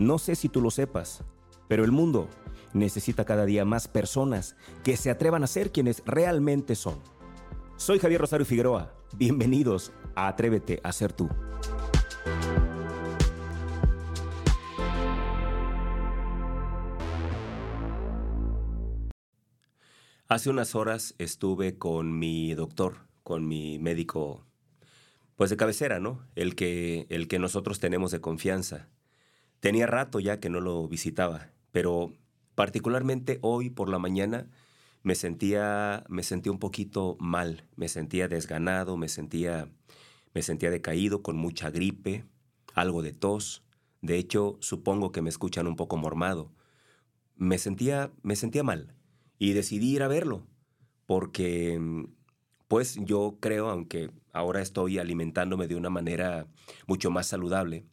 No sé si tú lo sepas, pero el mundo necesita cada día más personas que se atrevan a ser quienes realmente son. Soy Javier Rosario Figueroa. Bienvenidos a Atrévete a ser tú. Hace unas horas estuve con mi doctor, con mi médico, pues de cabecera, ¿no? El que, el que nosotros tenemos de confianza. Tenía rato ya que no lo visitaba, pero particularmente hoy por la mañana me sentía, me sentía un poquito mal, me sentía desganado, me sentía, me sentía decaído, con mucha gripe, algo de tos. De hecho, supongo que me escuchan un poco mormado. Me sentía, me sentía mal y decidí ir a verlo, porque pues yo creo, aunque ahora estoy alimentándome de una manera mucho más saludable,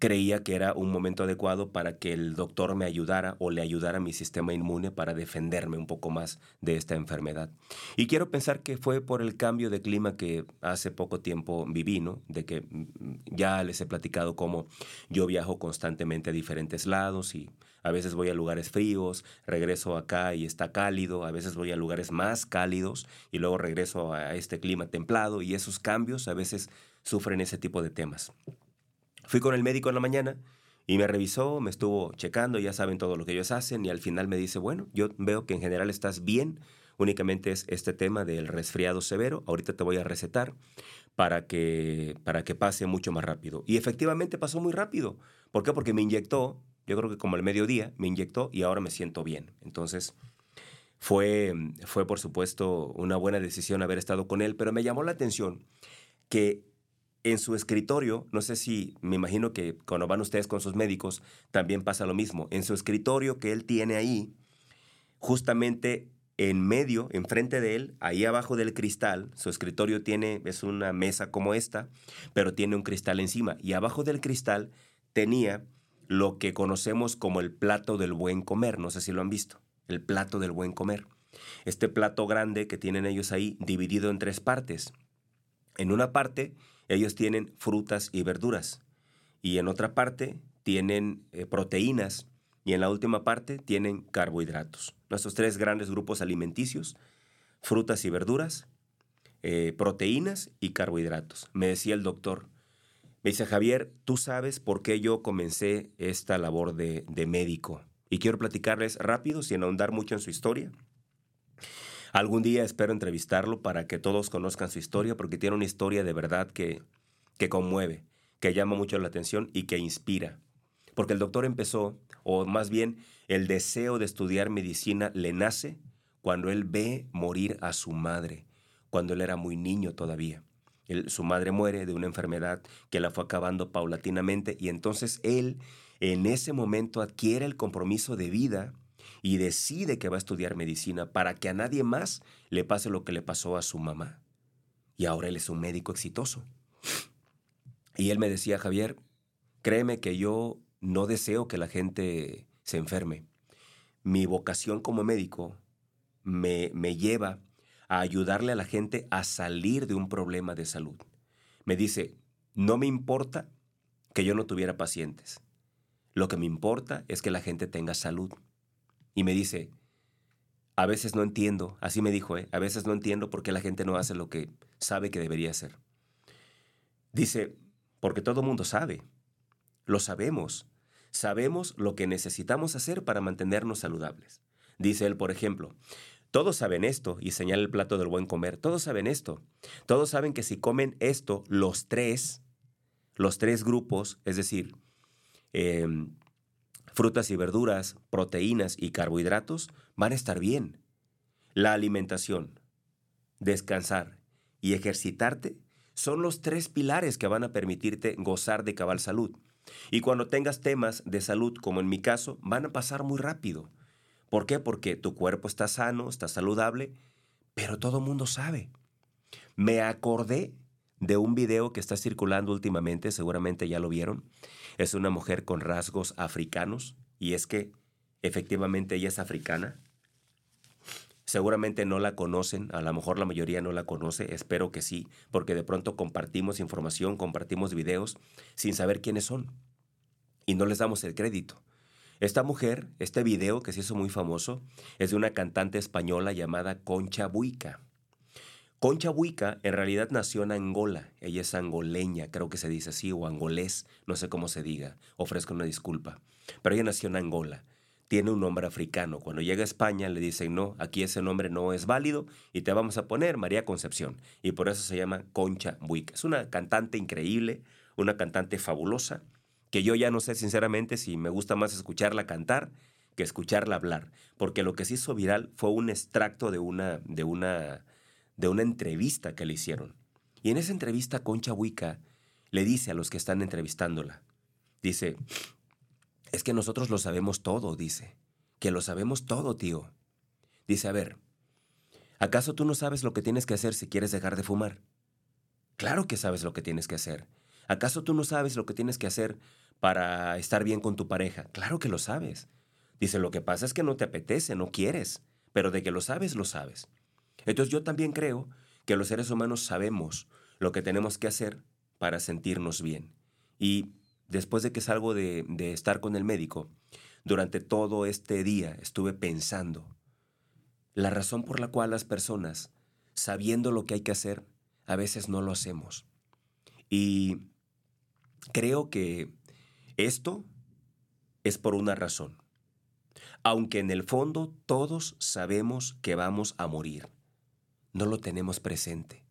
creía que era un momento adecuado para que el doctor me ayudara o le ayudara mi sistema inmune para defenderme un poco más de esta enfermedad. Y quiero pensar que fue por el cambio de clima que hace poco tiempo viví, ¿no? De que mm, ya les he platicado cómo yo viajo constantemente a diferentes lados y a veces voy a lugares fríos, regreso acá y está cálido, a veces voy a lugares más cálidos y luego regreso a este clima templado y esos cambios a veces sufren ese tipo de temas. Fui con el médico en la mañana y me revisó, me estuvo checando, ya saben todo lo que ellos hacen y al final me dice, bueno, yo veo que en general estás bien, únicamente es este tema del resfriado severo, ahorita te voy a recetar para que, para que pase mucho más rápido. Y efectivamente pasó muy rápido. ¿Por qué? Porque me inyectó, yo creo que como el mediodía, me inyectó y ahora me siento bien. Entonces, fue, fue por supuesto una buena decisión haber estado con él, pero me llamó la atención que en su escritorio, no sé si, me imagino que cuando van ustedes con sus médicos también pasa lo mismo, en su escritorio que él tiene ahí, justamente en medio, enfrente de él, ahí abajo del cristal, su escritorio tiene, es una mesa como esta, pero tiene un cristal encima, y abajo del cristal tenía lo que conocemos como el plato del buen comer, no sé si lo han visto, el plato del buen comer. Este plato grande que tienen ellos ahí, dividido en tres partes. En una parte ellos tienen frutas y verduras y en otra parte tienen eh, proteínas y en la última parte tienen carbohidratos. Nuestros tres grandes grupos alimenticios, frutas y verduras, eh, proteínas y carbohidratos. Me decía el doctor, me dice Javier, tú sabes por qué yo comencé esta labor de, de médico. Y quiero platicarles rápido, sin ahondar mucho en su historia. Algún día espero entrevistarlo para que todos conozcan su historia, porque tiene una historia de verdad que, que conmueve, que llama mucho la atención y que inspira. Porque el doctor empezó, o más bien el deseo de estudiar medicina le nace cuando él ve morir a su madre, cuando él era muy niño todavía. su madre muere de una enfermedad que la fue acabando paulatinamente y entonces él en ese momento adquiere el compromiso de vida y decide que va a estudiar medicina para que a nadie más le pase lo que le pasó a su mamá. Y ahora él es un médico exitoso. Y él me decía, Javier, créeme que yo no deseo que la gente se enferme. Mi vocación como médico me, me lleva a ayudarle a la gente a salir de un problema de salud. Me dice, no me importa que yo no tuviera pacientes. Lo que me importa es que la gente tenga salud y me dice, a veces no entiendo, así me dijo, ¿eh? a veces no entiendo por qué la gente no hace lo que sabe que debería hacer. Dice, porque todo mundo sabe, lo sabemos, sabemos lo que necesitamos hacer para mantenernos saludables. Dice él, por ejemplo, todos saben esto, y señala el plato del buen comer, todos saben esto, todos saben que si comen esto, los tres, los tres grupos, es decir, eh, frutas y verduras, proteínas y carbohidratos van a estar bien. La alimentación, descansar y ejercitarte son los tres pilares que van a permitirte gozar de cabal salud. Y cuando tengas temas de salud, como en mi caso, van a pasar muy rápido. ¿Por qué? Porque tu cuerpo está sano, está saludable, pero todo mundo sabe. Me acordé de un video que está circulando últimamente, seguramente ya lo vieron. Es una mujer con rasgos africanos y es que efectivamente ella es africana. Seguramente no la conocen, a lo mejor la mayoría no la conoce, espero que sí, porque de pronto compartimos información, compartimos videos sin saber quiénes son. y no les damos el crédito. Esta mujer, este video que se hizo muy famoso, es de una cantante española llamada Concha Buica. Concha Buica en realidad nació en Angola. Ella es angoleña, creo que se dice así, o angolés, no sé cómo se diga. Ofrezco una disculpa. Pero ella nació en Angola. Tiene un nombre africano. Cuando llega a España le dicen, no, aquí ese nombre no es válido y te vamos a poner María Concepción. Y por eso se llama Concha Buica. Es una cantante increíble, una cantante fabulosa, que yo ya no sé sinceramente si me gusta más escucharla cantar que escucharla hablar. Porque lo que se hizo viral fue un extracto de una, de una de una entrevista que le hicieron. Y en esa entrevista Concha Huica le dice a los que están entrevistándola, dice, es que nosotros lo sabemos todo, dice, que lo sabemos todo, tío. Dice, a ver, ¿acaso tú no sabes lo que tienes que hacer si quieres dejar de fumar? Claro que sabes lo que tienes que hacer. ¿Acaso tú no sabes lo que tienes que hacer para estar bien con tu pareja? Claro que lo sabes. Dice, lo que pasa es que no te apetece, no quieres, pero de que lo sabes, lo sabes. Entonces yo también creo que los seres humanos sabemos lo que tenemos que hacer para sentirnos bien. Y después de que salgo de, de estar con el médico, durante todo este día estuve pensando la razón por la cual las personas, sabiendo lo que hay que hacer, a veces no lo hacemos. Y creo que esto es por una razón. Aunque en el fondo todos sabemos que vamos a morir no lo tenemos presente.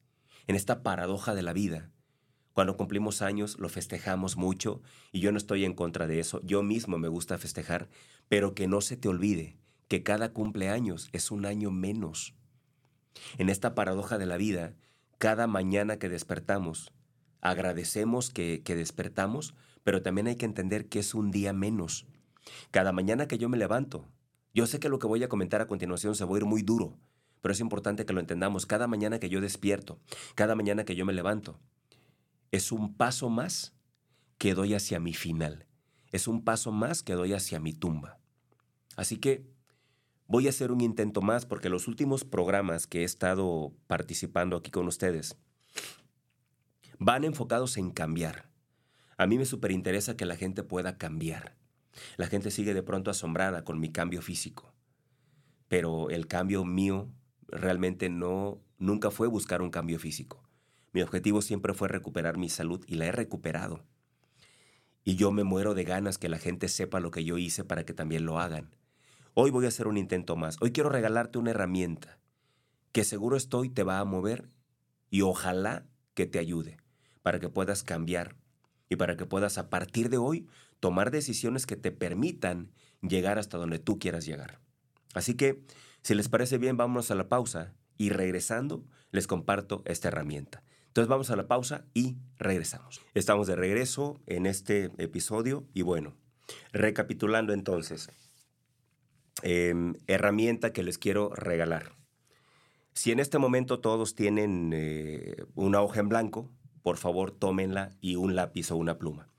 En esta paradoja de la vida, cuando cumplimos años lo festejamos mucho y yo no estoy en contra de eso, yo mismo me gusta festejar, pero que no se te olvide que cada cumpleaños es un año menos. En esta paradoja de la vida, cada mañana que despertamos, agradecemos que, que despertamos, pero también hay que entender que es un día menos. Cada mañana que yo me levanto, yo sé que lo que voy a comentar a continuación se va a ir muy duro, pero es importante que lo entendamos. Cada mañana que yo despierto, cada mañana que yo me levanto, es un paso más que doy hacia mi final. Es un paso más que doy hacia mi tumba. Así que voy a hacer un intento más porque los últimos programas que he estado participando aquí con ustedes van enfocados en cambiar. A mí me superinteresa que la gente pueda cambiar. La gente sigue de pronto asombrada con mi cambio físico. Pero el cambio mío realmente no, nunca fue buscar un cambio físico. Mi objetivo siempre fue recuperar mi salud y la he recuperado. Y yo me muero de ganas que la gente sepa lo que yo hice para que también lo hagan. Hoy voy a hacer un intento más. Hoy quiero regalarte una herramienta que seguro estoy te va a mover y ojalá que te ayude para que puedas cambiar y para que puedas a partir de hoy tomar decisiones que te permitan llegar hasta donde tú quieras llegar. Así que si les parece bien, vamos a la pausa y regresando les comparto esta herramienta. Entonces vamos a la pausa y regresamos. Estamos de regreso en este episodio y bueno, recapitulando entonces, em, herramienta que les quiero regalar. Si en este momento todos tienen eh, una hoja en blanco, por favor tómenla y un lápiz o una pluma.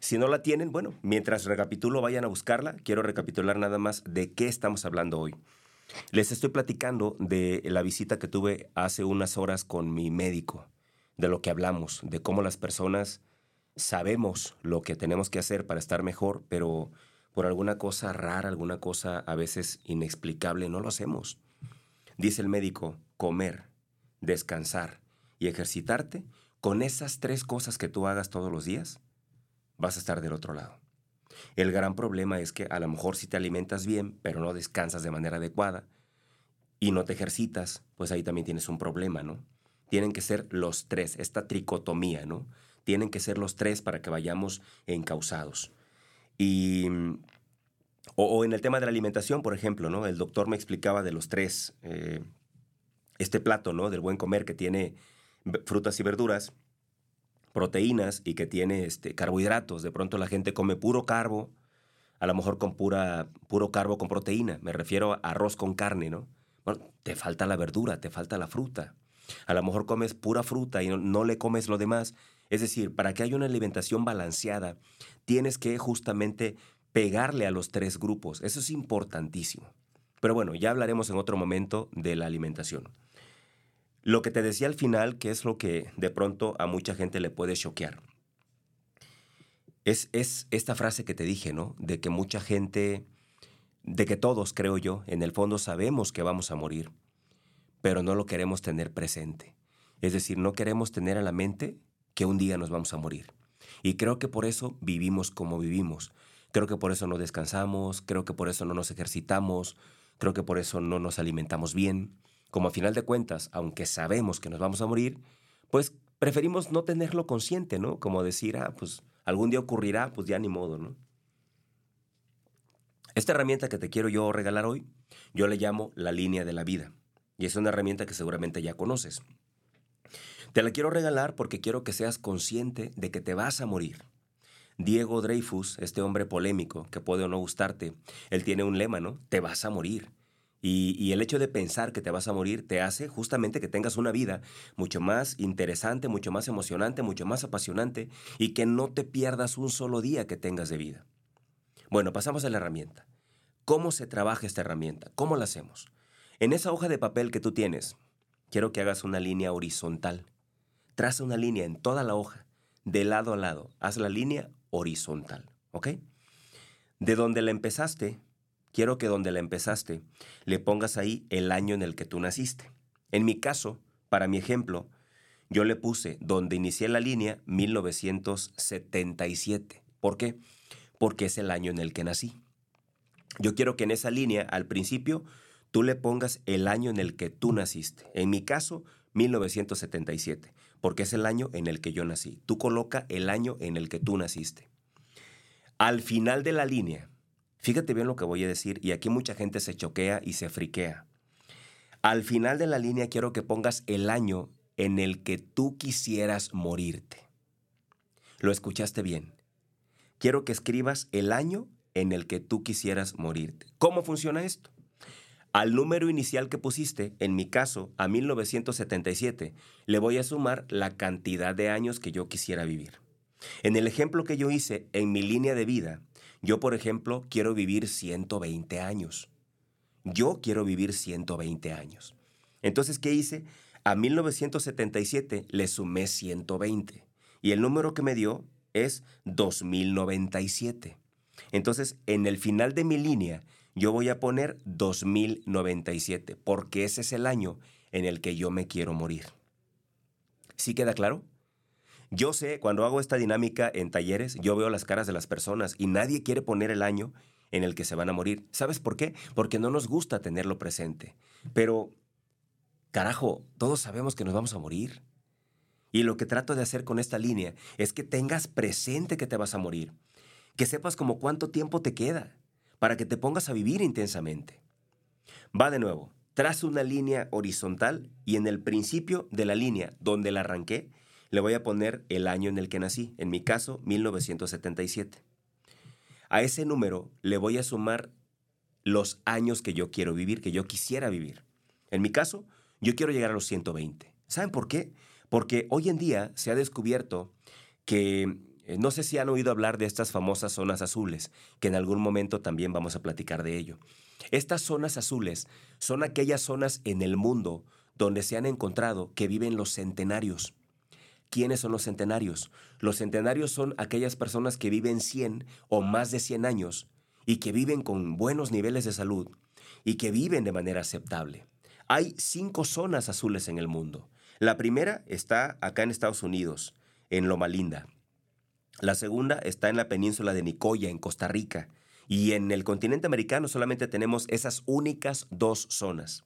Si no la tienen, bueno, mientras recapitulo vayan a buscarla. Quiero recapitular nada más de qué estamos hablando hoy. Les estoy platicando de la visita que tuve hace unas horas con mi médico, de lo que hablamos, de cómo las personas sabemos lo que tenemos que hacer para estar mejor, pero por alguna cosa rara, alguna cosa a veces inexplicable, no lo hacemos. Dice el médico, comer, descansar y ejercitarte, con esas tres cosas que tú hagas todos los días, vas a estar del otro lado. El gran problema es que a lo mejor si te alimentas bien, pero no descansas de manera adecuada y no te ejercitas, pues ahí también tienes un problema, ¿no? Tienen que ser los tres, esta tricotomía, ¿no? Tienen que ser los tres para que vayamos encausados. Y, o, en el tema de la alimentación, por ejemplo, ¿no? El doctor me explicaba de los tres, eh, este plato, ¿no? Del buen comer que tiene frutas y verduras, proteínas y que tiene este, carbohidratos. De pronto la gente come puro carbo, a lo mejor con pura, puro carbo con proteína. Me refiero a arroz con carne, ¿no? Bueno, te falta la verdura, te falta la fruta. A lo mejor comes pura fruta y no, le comes lo demás. Es decir, para que haya una alimentación balanceada, tienes que justamente pegarle a los tres grupos. Eso es importantísimo. Pero bueno, ya hablaremos en otro momento de la alimentación. Lo que te decía al final, que es lo que de pronto a mucha gente le puede choquear. es, es esta frase que te dije, ¿no? De que mucha gente, de que todos, creo yo, en el fondo sabemos que vamos a morir, pero no lo queremos tener presente. Es decir, no queremos tener a la mente que un día nos vamos a morir. Y creo que por eso vivimos como vivimos. Creo que por eso no descansamos, creo que por eso no nos ejercitamos, creo que por eso no nos alimentamos bien. Como a final de cuentas, aunque sabemos que nos vamos a morir, pues preferimos no tenerlo consciente, ¿no? Como decir, ah, pues algún día ocurrirá, pues ya ni modo, ¿no? Esta herramienta que te quiero yo regalar hoy, yo le llamo la línea de la vida. Y es una herramienta que seguramente ya conoces. Te la quiero regalar porque quiero que seas consciente de que te vas a morir. Diego Dreyfus, este hombre polémico, que puede o no gustarte, él tiene un lema, ¿no? Te vas a morir. Y, el hecho de pensar que te vas a morir te hace justamente que tengas una vida mucho más interesante, mucho más emocionante, mucho más apasionante y que no te pierdas un solo día que tengas de vida. Bueno, pasamos a la herramienta. ¿Cómo se trabaja esta herramienta? ¿Cómo la hacemos? En esa hoja de papel que tú tienes, quiero que hagas una línea horizontal. Traza una línea en toda la hoja, de lado a lado. Haz la línea horizontal, ¿ok? De donde la empezaste, quiero que donde la empezaste le pongas ahí el año en el que tú naciste. En mi caso, para mi ejemplo, yo le puse donde inicié la línea 1977. ¿Por qué? Porque es el año en el que nací. Yo quiero que en esa línea, al principio, tú le pongas el año en el que tú naciste. En mi caso, 1977, porque es el año en el que yo nací. Tú coloca el año en el que tú naciste. Al final de la línea, fíjate bien lo que voy a decir, y aquí mucha gente se choquea y se friquea. Al final de la línea quiero que pongas el año en el que tú quisieras morirte. Lo escuchaste bien. Quiero que escribas el año en el que tú quisieras morirte. ¿Cómo funciona esto? Al número inicial que pusiste, en mi caso, a 1977, le voy a sumar la cantidad de años que yo quisiera vivir. En el ejemplo que yo hice, en mi línea de vida, yo, por ejemplo, quiero vivir 120 años. Yo quiero vivir 120 años. Entonces, ¿qué hice? A 1977 le sumé 120 y el número que me dio es 2097. Entonces, en el final de mi línea, yo voy a poner 2097, porque ese es el año en el que yo me quiero morir. ¿Sí queda claro? Yo sé, cuando hago esta dinámica en talleres, yo veo las caras de las personas y nadie quiere poner el año en el que se van a morir. ¿Sabes por qué? Porque no nos gusta tenerlo presente. Pero, carajo, todos sabemos que nos vamos a morir. Y lo que trato de hacer con esta línea es que tengas presente que te vas a morir. Que sepas como cuánto tiempo te queda para que te pongas a vivir intensamente. Va de nuevo, trazo una línea horizontal y en el principio de la línea donde la arranqué, le voy a poner el año en el que nací, en mi caso 1977. A ese número le voy a sumar los años que yo quiero vivir, que yo quisiera vivir. En mi caso, yo quiero llegar a los 120. ¿Saben por qué? Porque hoy en día se ha descubierto que eh, no sé si han oído hablar de estas famosas zonas azules, que en algún momento también vamos a platicar de ello. Estas zonas azules son aquellas zonas en el mundo donde se han encontrado que viven los centenarios. ¿Quiénes son los centenarios? Los centenarios son aquellas personas que viven 100 o más de 100 años y que viven con buenos niveles de salud y que viven de manera aceptable. Hay cinco zonas azules en el mundo. La primera está acá en Estados Unidos, en Loma Linda. La segunda está en la península de Nicoya, en Costa Rica. Y en el continente americano solamente tenemos esas únicas dos zonas.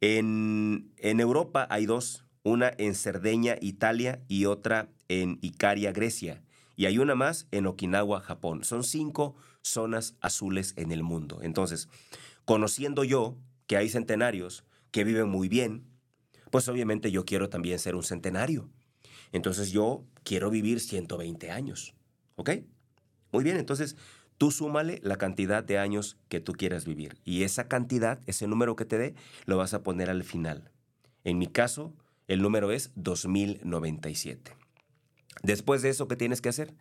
En, Europa hay dos, una en Cerdeña, Italia, y otra en Icaria, Grecia. Y hay una más en Okinawa, Japón. Son cinco zonas azules en el mundo. Entonces, conociendo yo que hay centenarios que viven muy bien, pues obviamente yo quiero también ser un centenario. Entonces yo quiero vivir 120 años. ¿Ok? Muy bien, entonces tú súmale la cantidad de años que tú quieras vivir. Y esa cantidad, ese número que te dé, lo vas a poner al final. En mi caso, el número es 2097. Después de eso, ¿qué tienes que hacer?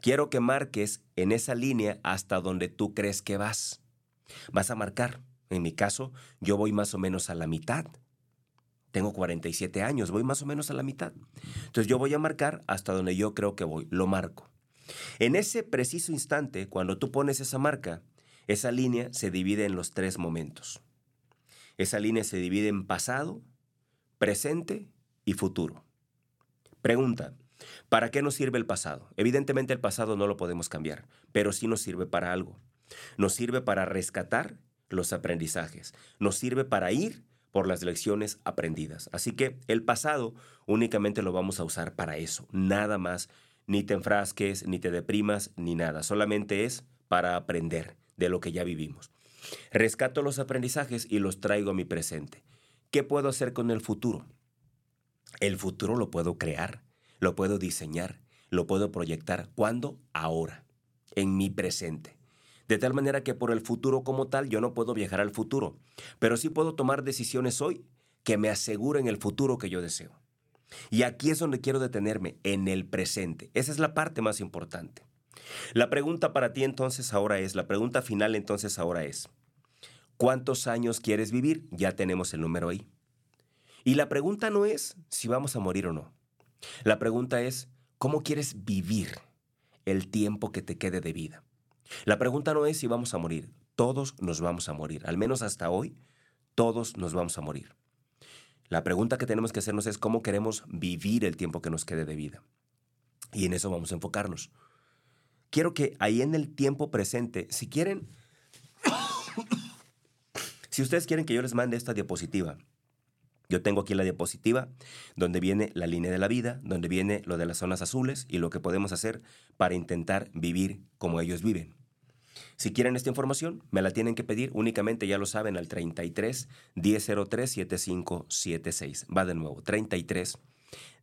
Quiero que marques en esa línea hasta donde tú crees que vas. Vas a marcar. En mi caso, yo voy más o menos a la mitad. Tengo 47 años, voy más o menos a la mitad. Entonces yo voy a marcar hasta donde yo creo que voy, lo marco. En ese preciso instante, cuando tú pones esa marca, esa línea se divide en los tres momentos. Esa línea se divide en pasado, presente y futuro. Pregunta, ¿para qué nos sirve el pasado? Evidentemente el pasado no lo podemos cambiar, pero sí nos sirve para algo. Nos sirve para rescatar los aprendizajes. Nos sirve para ir por las lecciones aprendidas. Así que el pasado únicamente lo vamos a usar para eso, nada más. Ni te enfrasques, ni te deprimas, ni nada. Solamente es para aprender de lo que ya vivimos. Rescato los aprendizajes y los traigo a mi presente. ¿Qué puedo hacer con el futuro? El futuro lo puedo crear, lo puedo diseñar, lo puedo proyectar. ¿Cuándo? Ahora, en mi presente. De tal manera que por el futuro como tal yo no puedo viajar al futuro, pero sí puedo tomar decisiones hoy que me aseguren el futuro que yo deseo. Y aquí es donde quiero detenerme, en el presente. Esa es la parte más importante. La pregunta para ti entonces ahora es, la pregunta final entonces ahora es, ¿cuántos años quieres vivir? Ya tenemos el número ahí. Y la pregunta no es si vamos a morir o no. La pregunta es, ¿cómo quieres vivir el tiempo que te quede de vida? La pregunta no es si vamos a morir. Todos nos vamos a morir. Al menos hasta hoy, todos nos vamos a morir. La pregunta que tenemos que hacernos es cómo queremos vivir el tiempo que nos quede de vida. Y en eso vamos a enfocarnos quiero que ahí en el tiempo presente, si quieren, si ustedes quieren que yo les mande esta diapositiva, yo tengo aquí la diapositiva donde viene la línea de la vida, donde viene lo de las zonas azules y lo que podemos hacer para intentar vivir como ellos viven. Si quieren esta información, me la tienen que pedir únicamente, ya lo saben, al 33 1003 7576. Va de nuevo, 33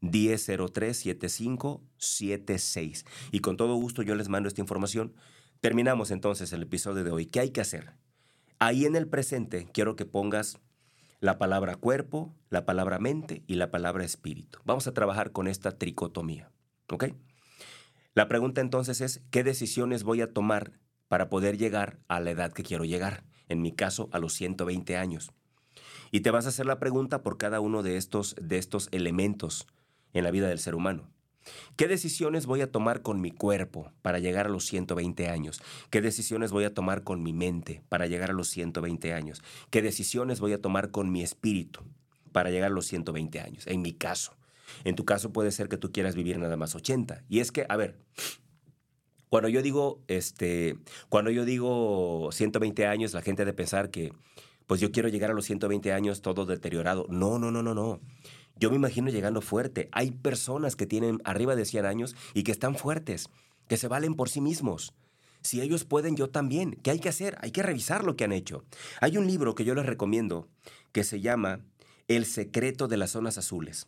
10037576. Y con todo gusto yo les mando esta información. Terminamos entonces el episodio de hoy. ¿Qué hay que hacer? Ahí en el presente quiero que pongas la palabra cuerpo, la palabra mente y la palabra espíritu. Vamos a trabajar con esta tricotomía. ¿Ok? La pregunta entonces es, ¿qué decisiones voy a tomar para poder llegar a la edad que quiero llegar? En mi caso, a los 120 años. Y te vas a hacer la pregunta por cada uno de estos, de estos elementos en la vida del ser humano. ¿Qué decisiones voy a tomar con mi cuerpo para llegar a los 120 años? ¿Qué decisiones voy a tomar con mi mente para llegar a los 120 años? ¿Qué decisiones voy a tomar con mi espíritu para llegar a los 120 años? En mi caso. En tu caso puede ser que tú quieras vivir nada más 80. Y es que, a ver, cuando yo digo, este, cuando yo digo 120 años, la gente ha de pensar que, pues yo quiero llegar a los 120 años todo deteriorado. No, no, no, no, no. Yo me imagino llegando fuerte. Hay personas que tienen arriba de 100 años y que están fuertes, que se valen por sí mismos. Si ellos pueden, yo también. ¿Qué hay que hacer? Hay que revisar lo que han hecho. Hay un libro que yo les recomiendo que se llama El secreto de las zonas azules.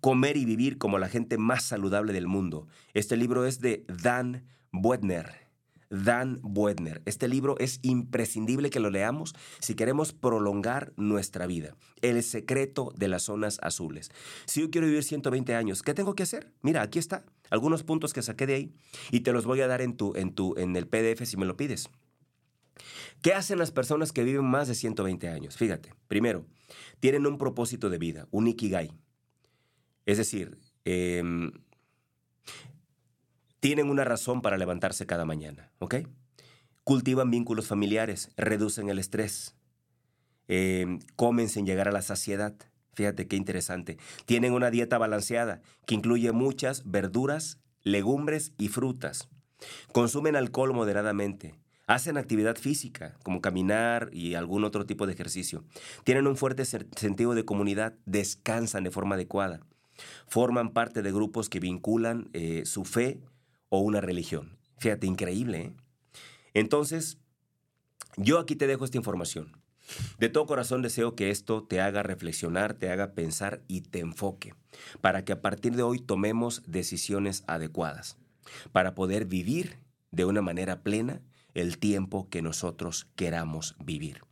Comer y vivir como la gente más saludable del mundo. Este libro es de Dan Buettner. Dan Buettner. Este libro es imprescindible que lo leamos si queremos prolongar nuestra vida. El secreto de las zonas azules. Si yo quiero vivir 120 años, ¿qué tengo que hacer? Mira, aquí está. Algunos puntos que saqué de ahí y te los voy a dar en, tu, en, tu, en el PDF si me lo pides. ¿Qué hacen las personas que viven más de 120 años? Fíjate, primero, tienen un propósito de vida, un ikigai. Es decir, eh, tienen una razón para levantarse cada mañana, ¿ok? Cultivan vínculos familiares, reducen el estrés, eh, comen sin llegar a la saciedad. Fíjate qué interesante. Tienen una dieta balanceada que incluye muchas verduras, legumbres y frutas. Consumen alcohol moderadamente. Hacen actividad física, como caminar y algún otro tipo de ejercicio. Tienen un fuerte sentido de comunidad, descansan de forma adecuada. Forman parte de grupos que vinculan eh, su fe o una religión. Fíjate, increíble. ¿eh? Entonces, yo aquí te dejo esta información. De todo corazón deseo que esto te haga reflexionar, te haga pensar y te enfoque, para que a partir de hoy tomemos decisiones adecuadas, para poder vivir de una manera plena el tiempo que nosotros queramos vivir.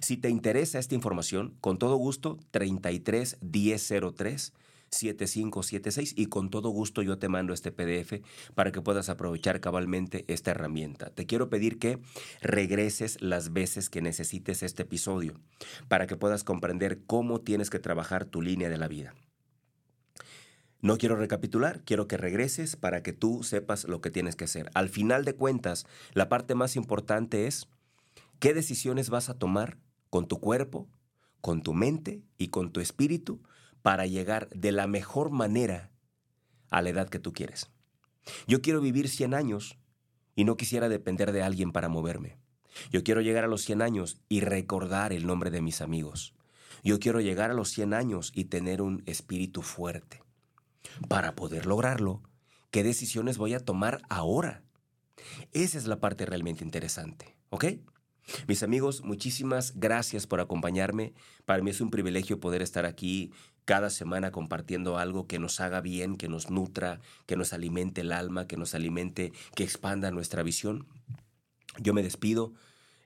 Si te interesa esta información, con todo gusto, 33 1003 7576 y con todo gusto yo te mando este PDF para que puedas aprovechar cabalmente esta herramienta. Te quiero pedir que regreses las veces que necesites este episodio para que puedas comprender cómo tienes que trabajar tu línea de la vida. No quiero recapitular, quiero que regreses para que tú sepas lo que tienes que hacer. Al final de cuentas, la parte más importante es qué decisiones vas a tomar con tu cuerpo, con tu mente y con tu espíritu para llegar de la mejor manera a la edad que tú quieres. Yo quiero vivir 100 años y no quisiera depender de alguien para moverme. Yo quiero llegar a los 100 años y recordar el nombre de mis amigos. Yo quiero llegar a los 100 años y tener un espíritu fuerte. Para poder lograrlo, ¿qué decisiones voy a tomar ahora? Esa es la parte realmente interesante, ¿ok? Mis amigos, muchísimas gracias por acompañarme. Para mí es un privilegio poder estar aquí cada semana compartiendo algo que nos haga bien, que nos nutra, que nos alimente el alma, que nos alimente, que expanda nuestra visión. Yo me despido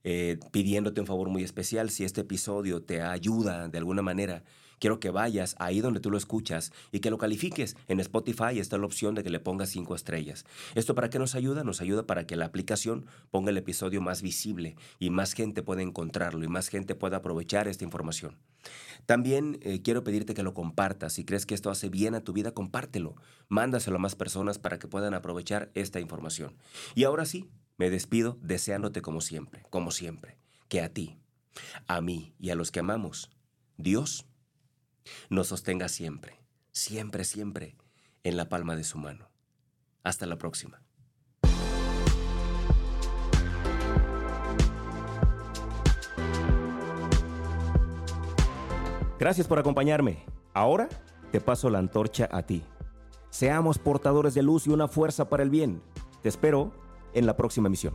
eh, pidiéndote un favor muy especial. Si este episodio te ayuda de alguna manera, quiero que vayas ahí donde tú lo escuchas y que lo califiques. En Spotify está la opción de que le pongas cinco estrellas. ¿Esto para qué nos ayuda? Nos ayuda para que la aplicación ponga el episodio más visible y más gente pueda encontrarlo y más gente pueda aprovechar esta información. También eh, quiero pedirte que lo compartas. Si crees que esto hace bien a tu vida, compártelo. Mándaselo a más personas para que puedan aprovechar esta información. Y ahora sí, me despido deseándote como siempre, como siempre, que a ti, a mí y a los que amamos, Dios nos sostenga siempre, siempre, siempre en la palma de su mano. Hasta la próxima. Gracias por acompañarme. Ahora te paso la antorcha a ti. Seamos portadores de luz y una fuerza para el bien. Te espero en la próxima emisión.